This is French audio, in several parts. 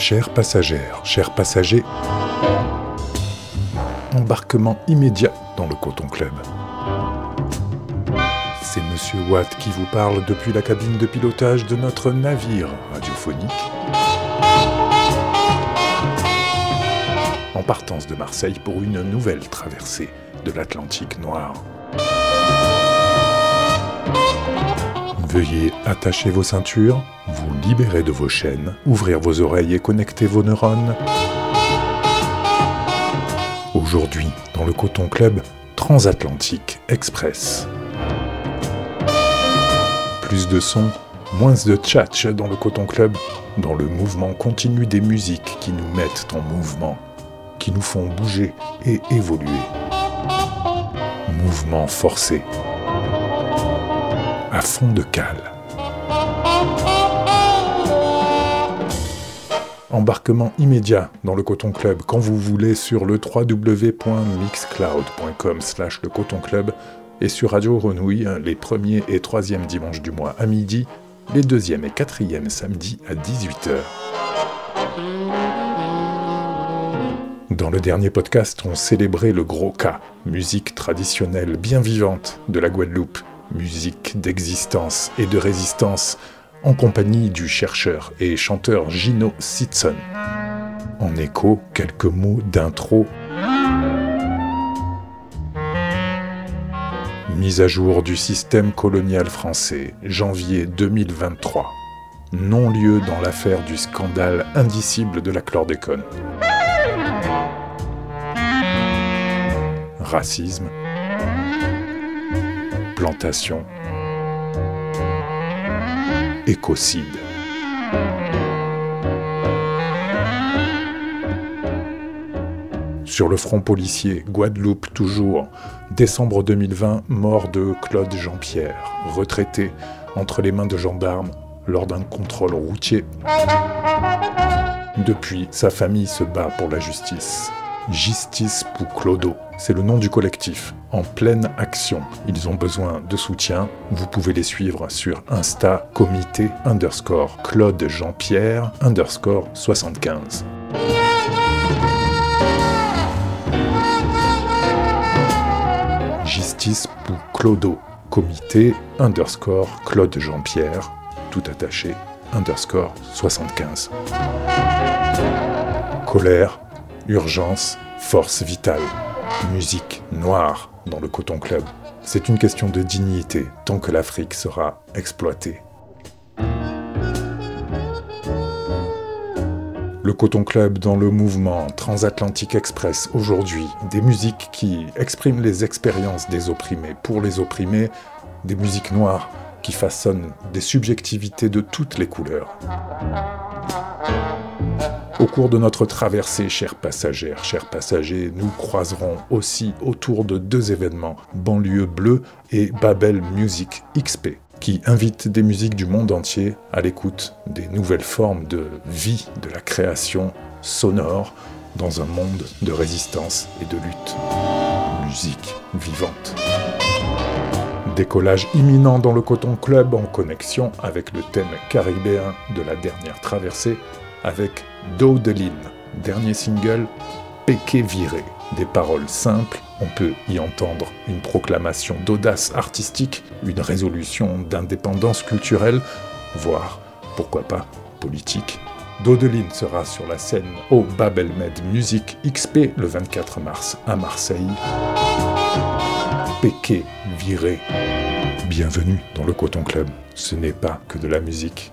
Chers passagères, chers passagers, embarquement immédiat dans le Coton Club. C'est Monsieur Watt qui vous parle depuis la cabine de pilotage de notre navire radiophonique. En partance de Marseille pour une nouvelle traversée de l'Atlantique noir. Veuillez attacher vos ceintures, vous libérer de vos chaînes, ouvrir vos oreilles et connecter vos neurones. Aujourd'hui, dans le Coton Club, Transatlantique Express. Plus de sons, moins de tchatch dans le Coton Club, dans le mouvement continu des musiques qui nous mettent en mouvement, qui nous font bouger et évoluer. Mouvement forcé à fond de cale. Embarquement immédiat dans le Coton Club quand vous voulez sur le www.mixcloud.com slash le Coton Club et sur Radio Renouille les premiers et troisièmes dimanches du mois à midi, les deuxièmes et quatrièmes samedis à 18h. Dans le dernier podcast, on célébrait le gros cas, musique traditionnelle bien vivante de la Guadeloupe, musique d'existence et de résistance, en compagnie du chercheur et chanteur Gino Sitson. En écho, quelques mots d'intro. Mise à jour du système colonial français, janvier 2023. Non-lieu dans l'affaire du scandale indicible de la chlordécone. Racisme, plantation, écocide. Sur le front policier, Guadeloupe toujours, décembre 2020, mort de Claude Jean-Pierre, retraité entre les mains de gendarmes lors d'un contrôle routier. Depuis, sa famille se bat pour la justice. Justice pour Clodo, c'est le nom du collectif, en pleine action. Ils ont besoin de soutien. Vous pouvez les suivre sur Insta comité underscore Claude Jean-Pierre underscore 75. Justice pour Clodo, comité underscore Claude Jean-Pierre, tout attaché, underscore 75. Colère, urgence, force vitale, musique noire dans le Coton Club. C'est une question de dignité tant que l'Afrique sera exploitée. Le Coton Club dans le mouvement Transatlantique Express aujourd'hui, des musiques qui expriment les expériences des opprimés pour les opprimés, des musiques noires qui façonnent des subjectivités de toutes les couleurs. Au cours de notre traversée, chers passagères, chers passagers, nous croiserons aussi autour de deux événements, Banlieue Bleue et Babel Music XP, qui invitent des musiques du monde entier à l'écoute des nouvelles formes de vie de la création sonore dans un monde de résistance et de lutte. Musique vivante. Décollage imminent dans le Coton Club en connexion avec le thème caribéen de la dernière traversée avec Daudeline, dernier single Péqué viré. Des paroles simples, on peut y entendre une proclamation d'audace artistique, une résolution d'indépendance culturelle, voire, pourquoi pas, politique. Daudeline sera sur la scène au Babelmed Music XP le 24 mars à Marseille. Péqué viré. Bienvenue dans le Coton Club. Ce n'est pas que de la musique.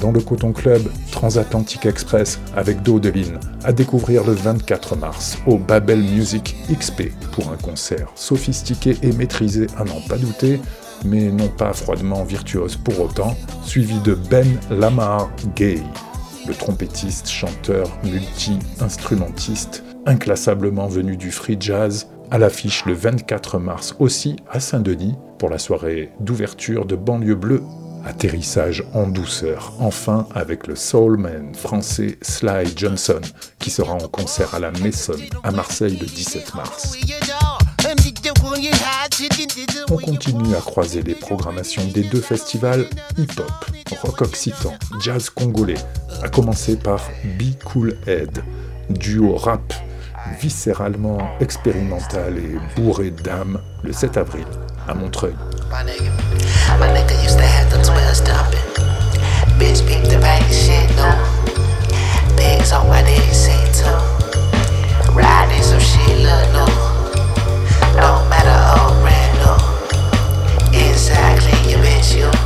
Dans le Coton Club Transatlantic Express avec Dodeline à découvrir le 24 mars au Babel Music XP pour un concert sophistiqué et maîtrisé à n'en pas douter, mais non pas froidement virtuose pour autant, suivi de Ben Lamar Gay, le trompettiste, chanteur, multi-instrumentiste, inclassablement venu du free jazz, à l'affiche le 24 mars aussi à Saint-Denis pour la soirée d'ouverture de Banlieue Bleue Atterrissage en douceur, enfin avec le soulman français Sly Johnson, qui sera en concert à la Maison à Marseille le 17 mars. On continue à croiser les programmations des deux festivals hip-hop, rock occitan, jazz congolais, à commencer par Be Cool Head, duo rap viscéralement expérimental et bourré d'âme le 7 avril à Montreuil. Exactly, you bitch, you.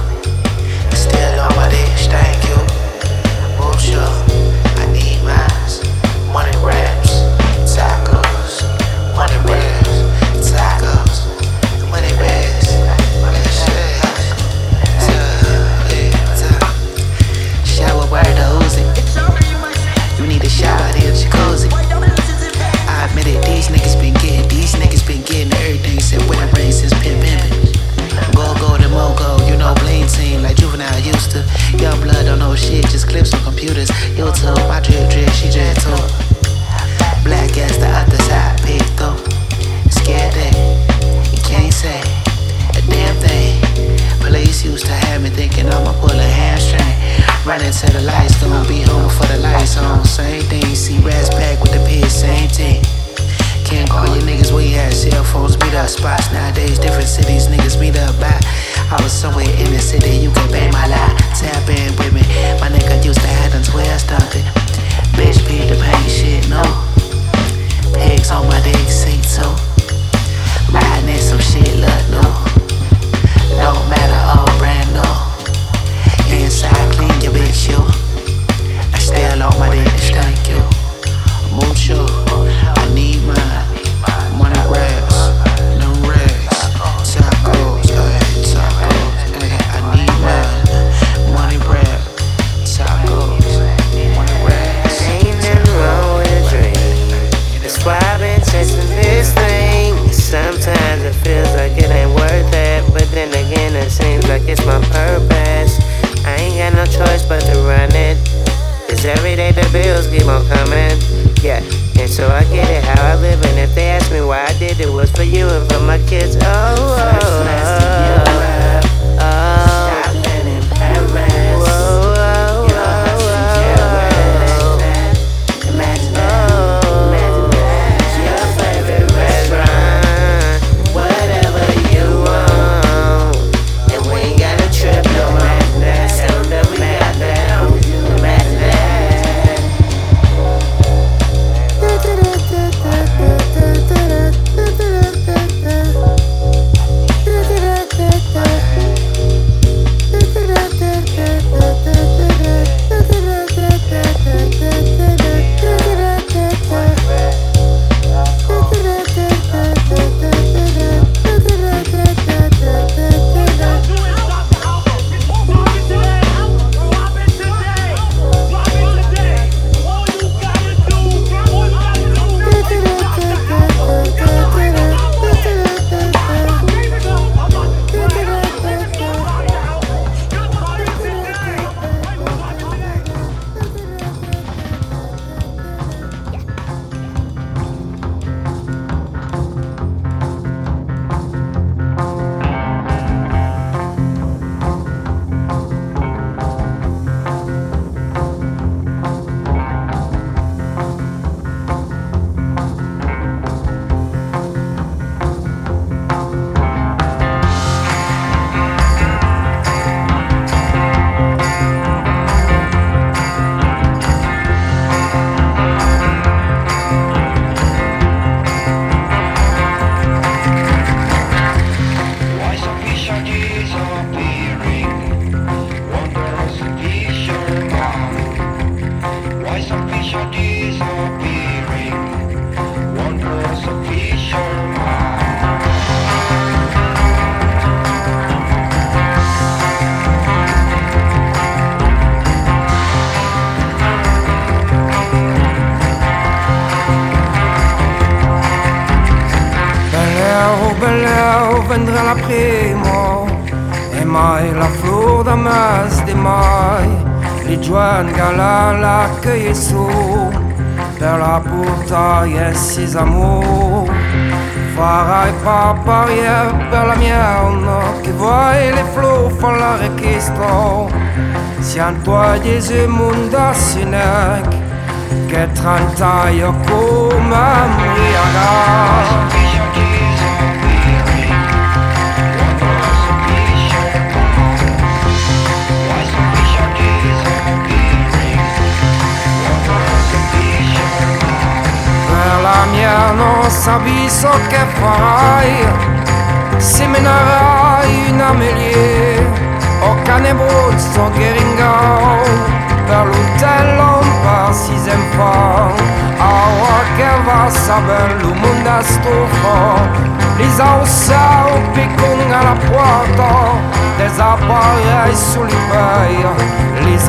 prendrai la prima. E mai la flor de mes de mai Li Joan Galà l'accueille sous Per la portaille e ses amours Farai e pas parier per la mienne Che vuoi le flor far la requista Si an toi Gesù monda sinec Che trentaio come morirai sabiso che farai Semenerai una melie O cane bruzzo che ringau Per l'utello un pa si fa Aua che va saber lo mondo stufo Les au piccon à la porta Des appareils sous les feuilles Les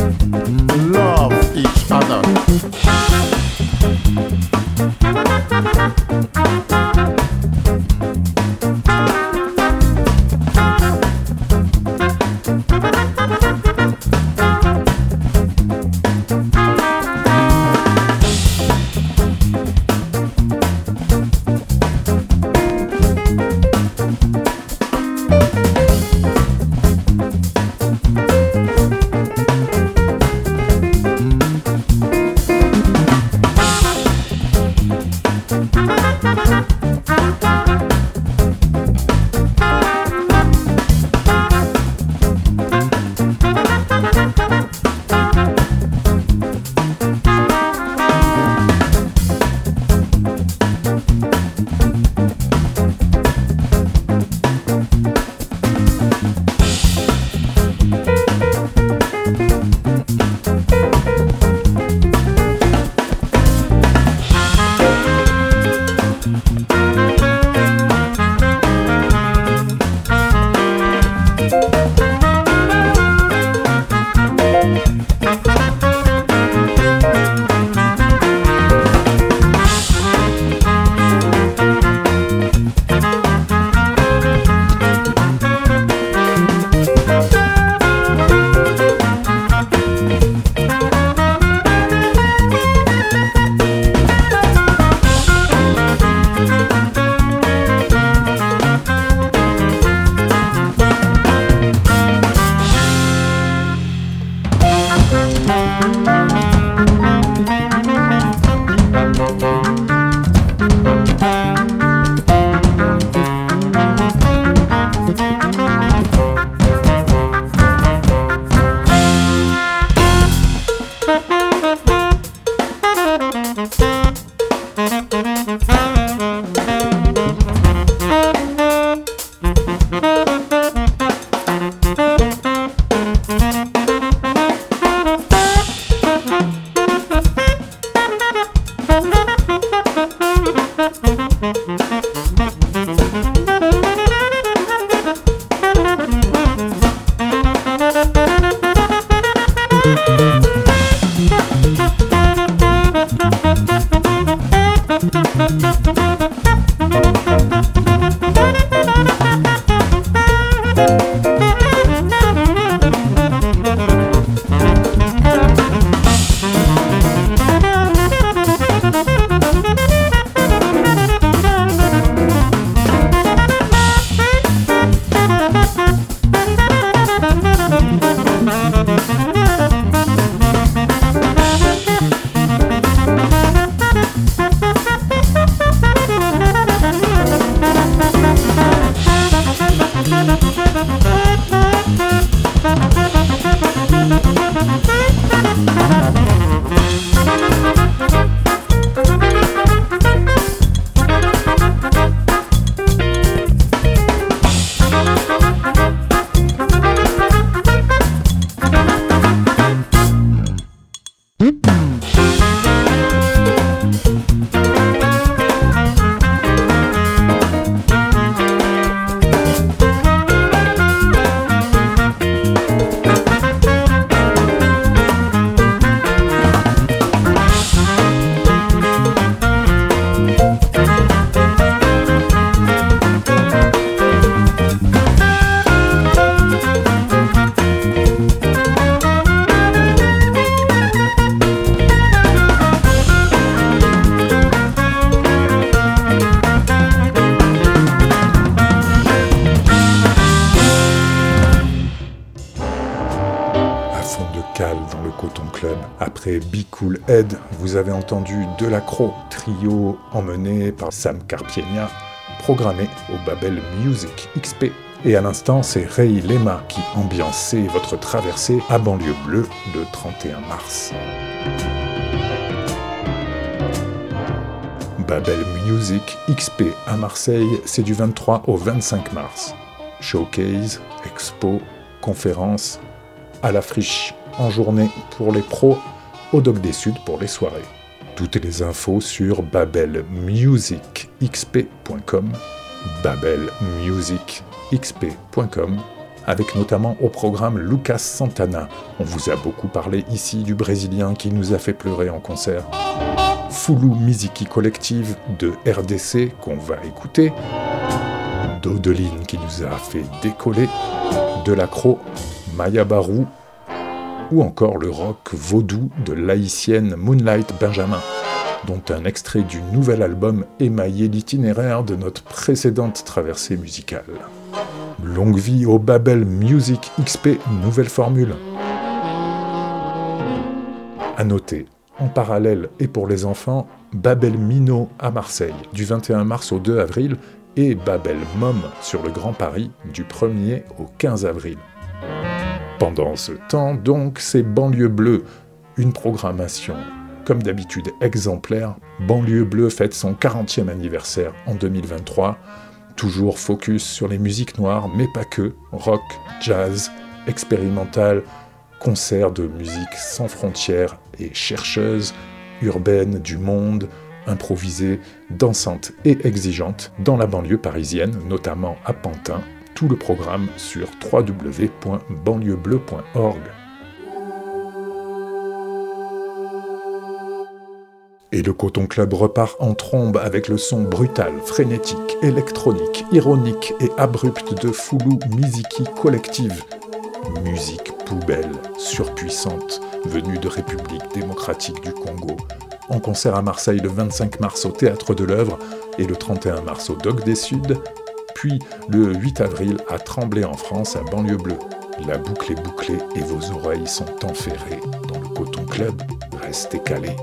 Mm-hmm. Thank you. Delacro, trio emmené par Sam Carpienia, programmé au Babel Music XP. Et à l'instant, c'est Ray Lema qui ambiançait votre traversée à banlieue bleue le 31 mars. Babel Music XP à Marseille, c'est du 23 au 25 mars. Showcase, expo, conférence, à la friche en journée pour les pros au Doc des Sud pour les soirées. Toutes les infos sur babelmusicxp.com, babelmusicxp.com, avec notamment au programme Lucas Santana. On vous a beaucoup parlé ici du Brésilien qui nous a fait pleurer en concert. Fulu Miziki Collective de RDC qu'on va écouter. Dodeline qui nous a fait décoller. Delacro, Maya Barou ou encore le rock vaudou de l'haïtienne Moonlight Benjamin, dont un extrait du nouvel album émaillé l'itinéraire de notre précédente traversée musicale. Longue vie au Babel Music XP nouvelle formule. À noter, en parallèle et pour les enfants, Babel Mino à Marseille du 21 mars au 2 avril et Babel Mom sur le Grand Paris du 1er au 15 avril. Pendant ce temps, donc, c'est Banlieue Bleue, une programmation, comme d'habitude, exemplaire. Banlieue Bleue fête son 40e anniversaire en 2023, toujours focus sur les musiques noires, mais pas que, rock, jazz, expérimental, concerts de musique sans frontières et chercheuses, urbaines du monde, improvisées, dansantes et exigeantes dans la banlieue parisienne, notamment à Pantin, le programme sur www.banlieuebleu.org. Et le Coton Club repart en trombe avec le son brutal, frénétique, électronique, ironique et abrupt de Foulou Miziki Collective. Musique poubelle, surpuissante, venue de République démocratique du Congo. En concert à Marseille le 25 mars au Théâtre de l'œuvre et le 31 mars au Doc des Suds, puis le 8 avril à Tremblay en France, à Banlieue Bleue. La boucle est bouclée et vos oreilles sont enferrées dans le coton club. Restez calés.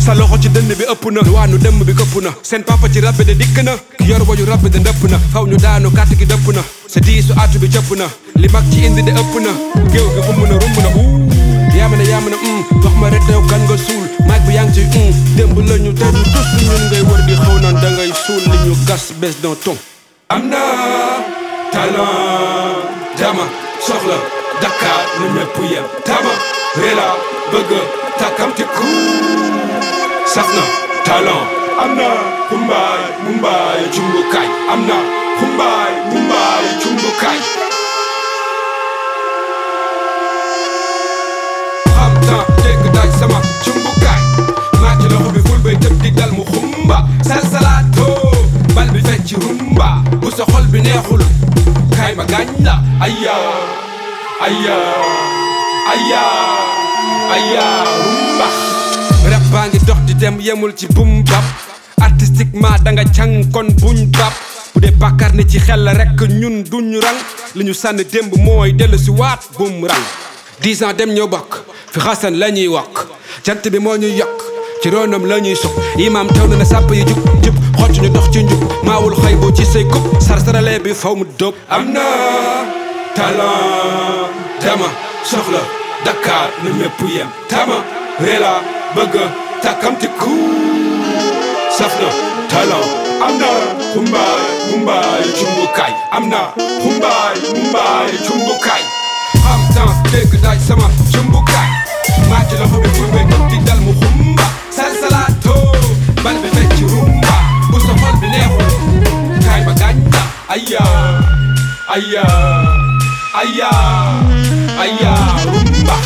Sa loxo ci dënn bi ëpp na waanu dëmm bi këpp na seen papa ci rab de dikk na. Ki yor wayu rab de ndëpp na. Faw ñu daanu kàtt gi dëpp na. Sa diisu bi cëpp na. Li mag ci indi de ëpp na. Géew gi xumb na rumb na. Uu yaama na yaama na mm wax ma rek yow kan nga suul. Maag bi yaa ngi ci mm démb la ñu te du tus ñun ngay wër di xaw naan da ngay suul li ñu gas bés d'un ton. Am na talent. Dama soxla Dakar na ñëpp yem. Tama rela bëgg ku. saf na talent am na xumbaay mumbaay cumbukaay am na xumbaay mumbaay cumbukaay xam temps dégg daaj sama cumbukaay maa ci loxo bi ful bay tëb dal mu xumba salsalato bal bi fecc rumba. Bu sa xol bi neexul kaay ma gaañ la aya rumba. rap baa ngi dox di dem yemul ci bum bap. Artistiquement da nga kon buñ bap. Bu dee ni ci xel rek ñun duñ rang. Li ñu sànni démb rang. Dix ans dem bokk fi xasan la ñuy wokk. Jant bi moo ñuy yokk ci ronam la ñuy sukk. Imaam taw na na sàpp yi jub jub xocc ñu dox ci njub. Maawul Dakar tama bëgg takkamti ku saf na talent am na xumbaay mumbaay cumbukaay am na xumbaay mumbaay cumbukaay xam temps dégg daaj sama cumbukaay maa ci loxo bi muy may di dal mu xumba salsalato bal bi fecc rumba. Bu sa xol bi neexul kaay ma gaañ la aya aya aya aya rumba.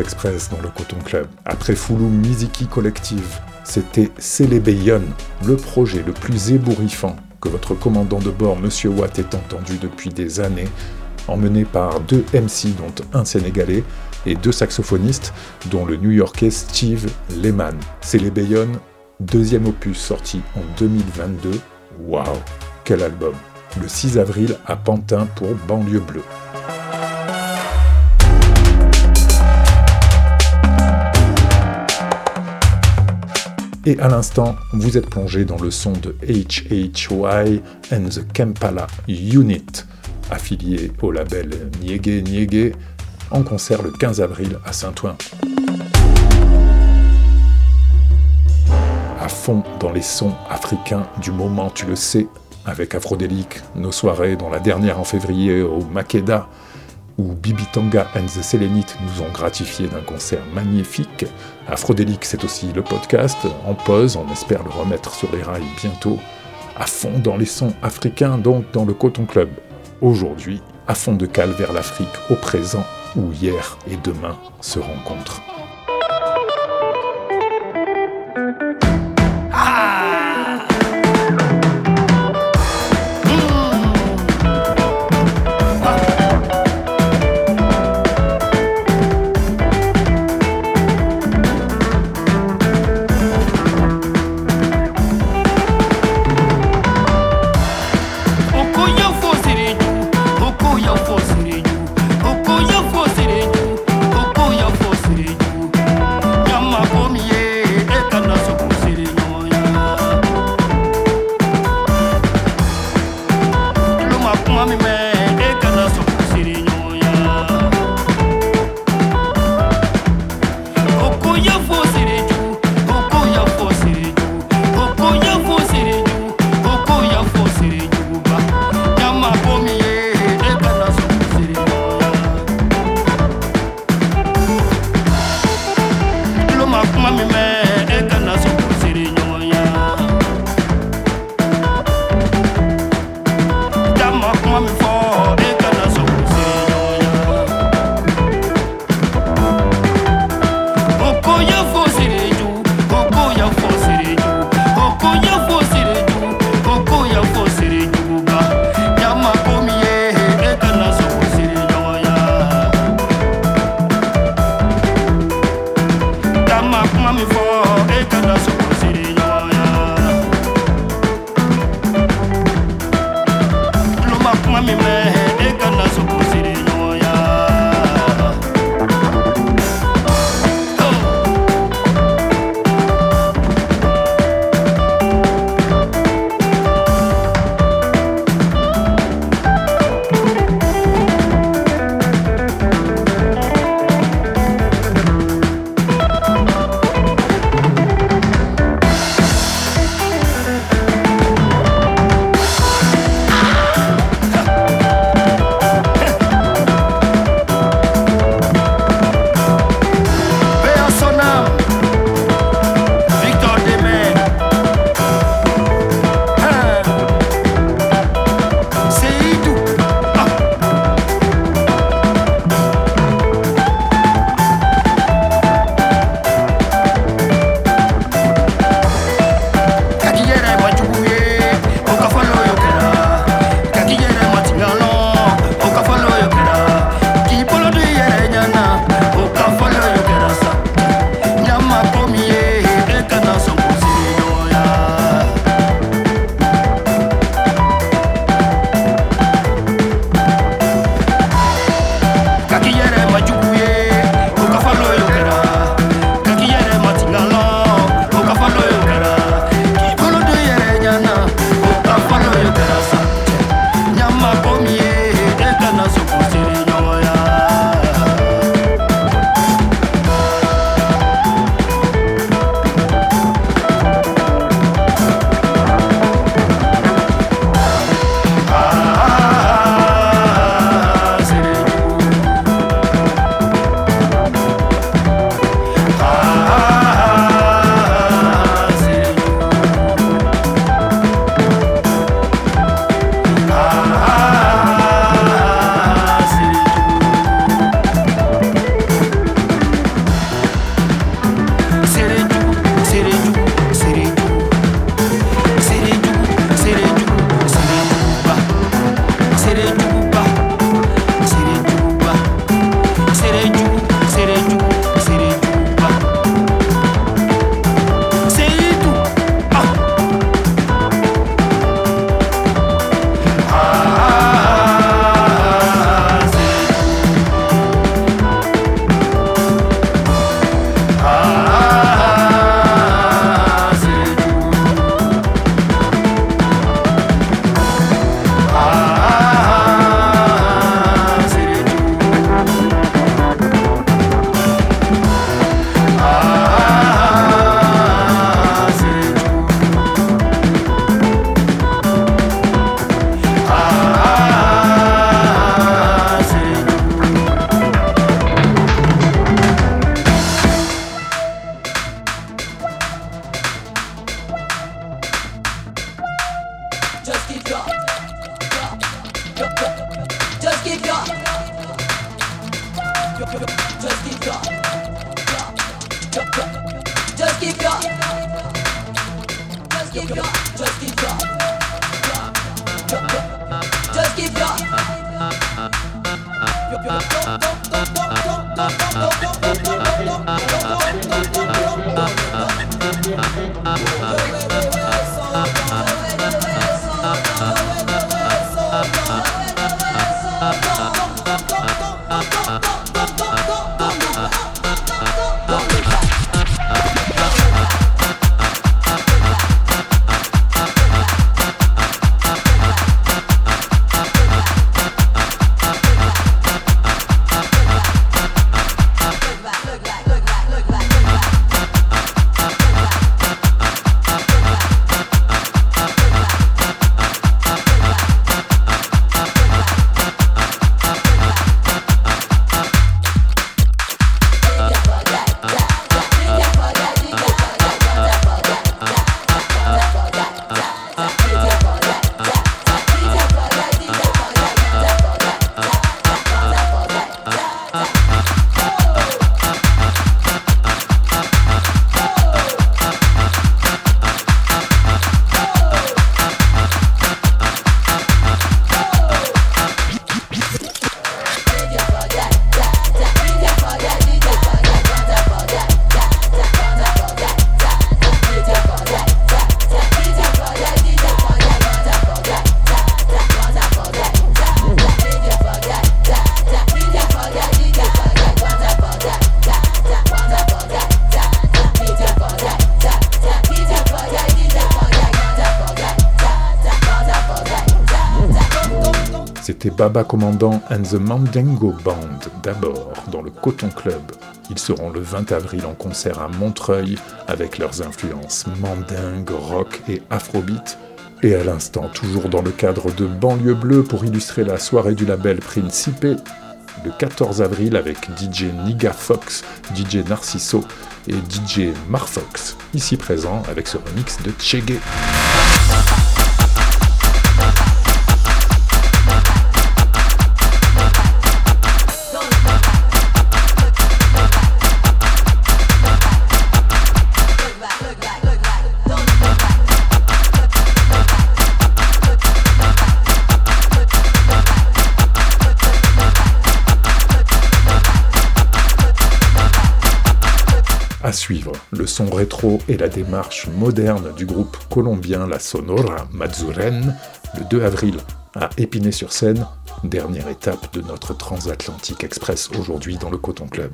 Express dans le Coton Club. Après Foulou Miziki Collective, c'était Célébéyon, le projet le plus ébouriffant que votre commandant de bord, Monsieur Watt, ait entendu depuis des années, emmené par deux MC dont un sénégalais, et deux saxophonistes, dont le new-yorkais Steve Lehman. Bayonne, deuxième opus sorti en 2022. Waouh, quel album Le 6 avril à Pantin pour Banlieue Bleue. Et à l'instant, vous êtes plongé dans le son de HHY and the Kampala Unit, affilié au label Niégué Niégué, en concert le 15 avril à Saint-Ouen. À fond dans les sons africains du moment, tu le sais, avec Afrodélique, nos soirées, dont la dernière en février au Makeda, où Bibi Tanga and the Selenites nous ont gratifié d'un concert magnifique. Afrodélique, c'est aussi le podcast, en pause, on espère le remettre sur les rails bientôt. À fond dans les sons africains, donc dans le Coton Club. Aujourd'hui, à fond de cale vers l'Afrique au présent, où hier et demain se rencontrent. Just keep going. Baba Commandant and the Mandingo Band d'abord dans le Coton Club. Ils seront le 20 avril en concert à Montreuil avec leurs influences mandingue, rock et afrobeat. Et à l'instant, toujours dans le cadre de Banlieue Bleue pour illustrer la soirée du label Principe, le 14 avril avec DJ Niga Fox, DJ Narciso et DJ Marfox, ici présent avec ce remix de Chege. suivre le son rétro et la démarche moderne du groupe colombien La Sonora Mazuren le 2 avril à Épinay-sur-Seine, dernière étape de notre transatlantique express aujourd'hui dans le Coton Club.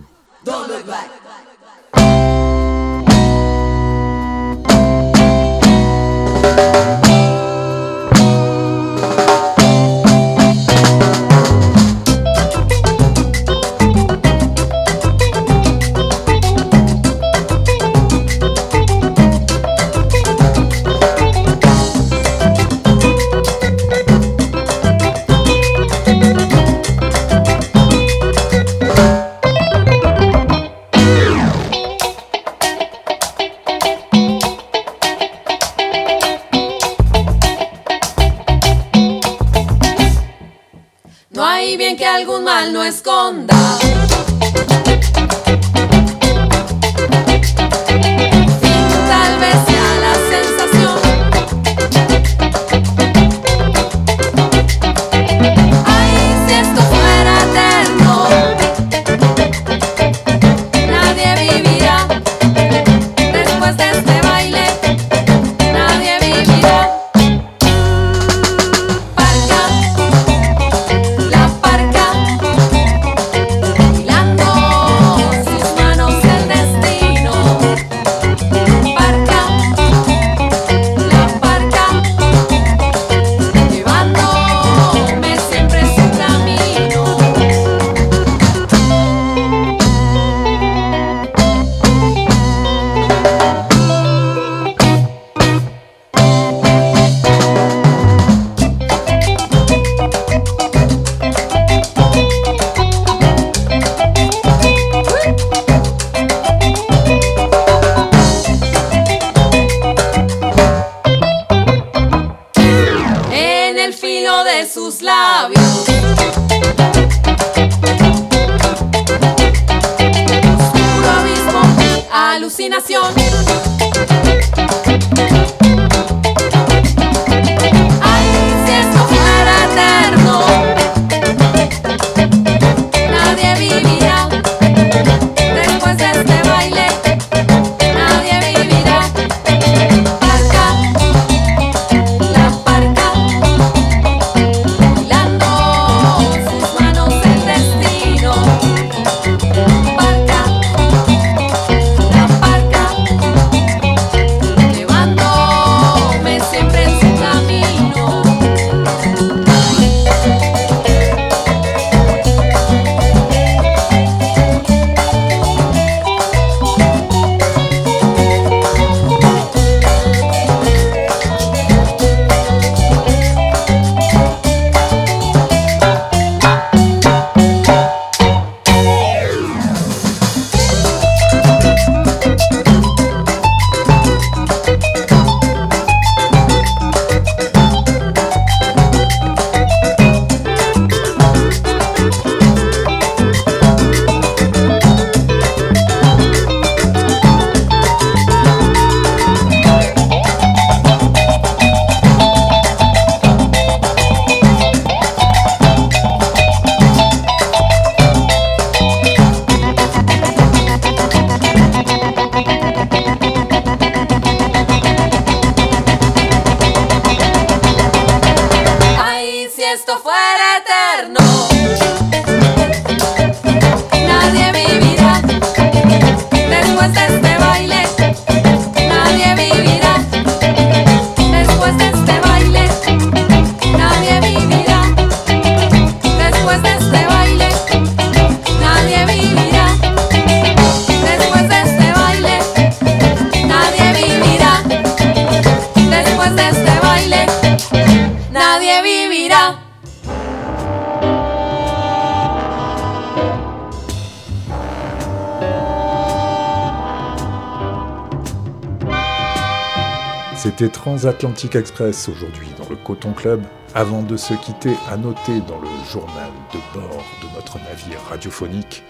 C'était Transatlantic Express aujourd'hui dans le Coton Club. Avant de se quitter, à noter dans le journal de bord de notre navire radiophonique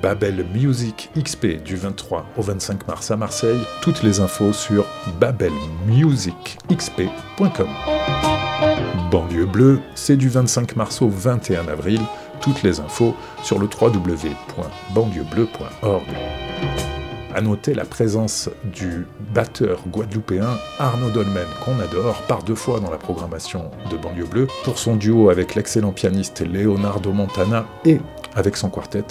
Babel Music XP du 23 au 25 mars à Marseille. Toutes les infos sur babelmusicxp.com. Banlieue bleue, c'est du 25 mars au 21 avril. Toutes les infos sur le www.banlieuebleu.org. À noter la présence du batteur guadeloupéen Arnaud Dolmen, qu'on adore par deux fois dans la programmation de Banlieue Bleue, pour son duo avec l'excellent pianiste Leonardo Montana et avec son quartet.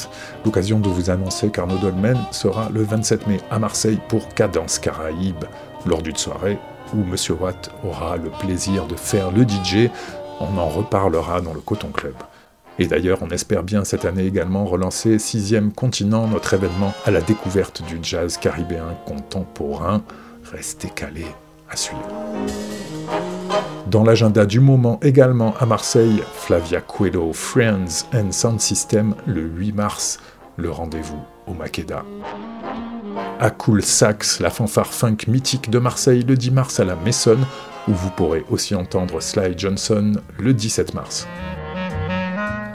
L'occasion de vous annoncer qu'Arnaud Dolmen sera le 27 mai à Marseille pour Cadence Caraïbe, lors d'une soirée où Monsieur Watt aura le plaisir de faire le DJ. On en reparlera dans le Coton Club. Et d'ailleurs, on espère bien cette année également relancer Sixième Continent, notre événement à la découverte du jazz caribéen contemporain. Restez calés à suivre. Dans l'agenda du moment également à Marseille, Flavia Coelho, Friends and Sound System le 8 mars, le rendez-vous au Makeda. À Cool Sax, la fanfare funk mythique de Marseille le 10 mars à la Maison, où vous pourrez aussi entendre Sly Johnson le 17 mars.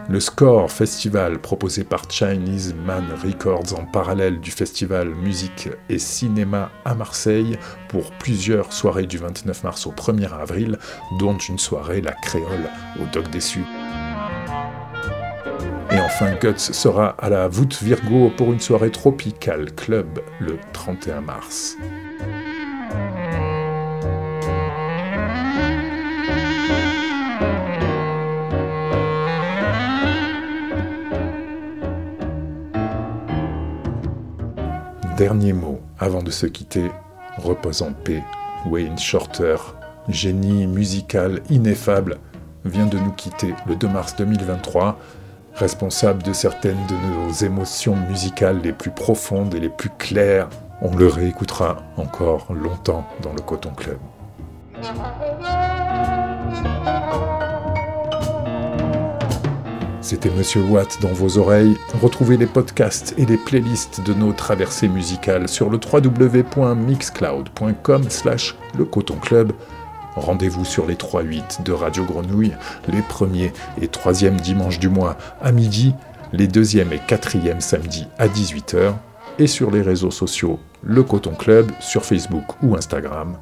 Le Score Festival proposé par Chinese Man Records en parallèle du festival musique et cinéma à Marseille pour plusieurs soirées du 29 mars au 1er avril, dont une soirée La Créole au Doc Déçu. Et enfin, Guts sera à la voûte Virgo pour une soirée tropicale club le 31 mars. Dernier mot avant de se quitter, repose en paix. Wayne Shorter, génie musical ineffable, vient de nous quitter le 2 mars 2023, responsable de certaines de nos émotions musicales les plus profondes et les plus claires. On le réécoutera encore longtemps dans le Coton Club. C'était Monsieur Watt dans vos oreilles. Retrouvez les podcasts et les playlists de nos traversées musicales sur le www.mixcloud.com slash le Coton Club. Rendez-vous sur les 3-8 de Radio Grenouille, les premiers et troisièmes dimanches du mois à midi, les deuxièmes et quatrièmes samedis à 18h, et sur les réseaux sociaux Le Coton Club sur Facebook ou Instagram.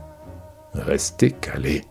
Restez calés.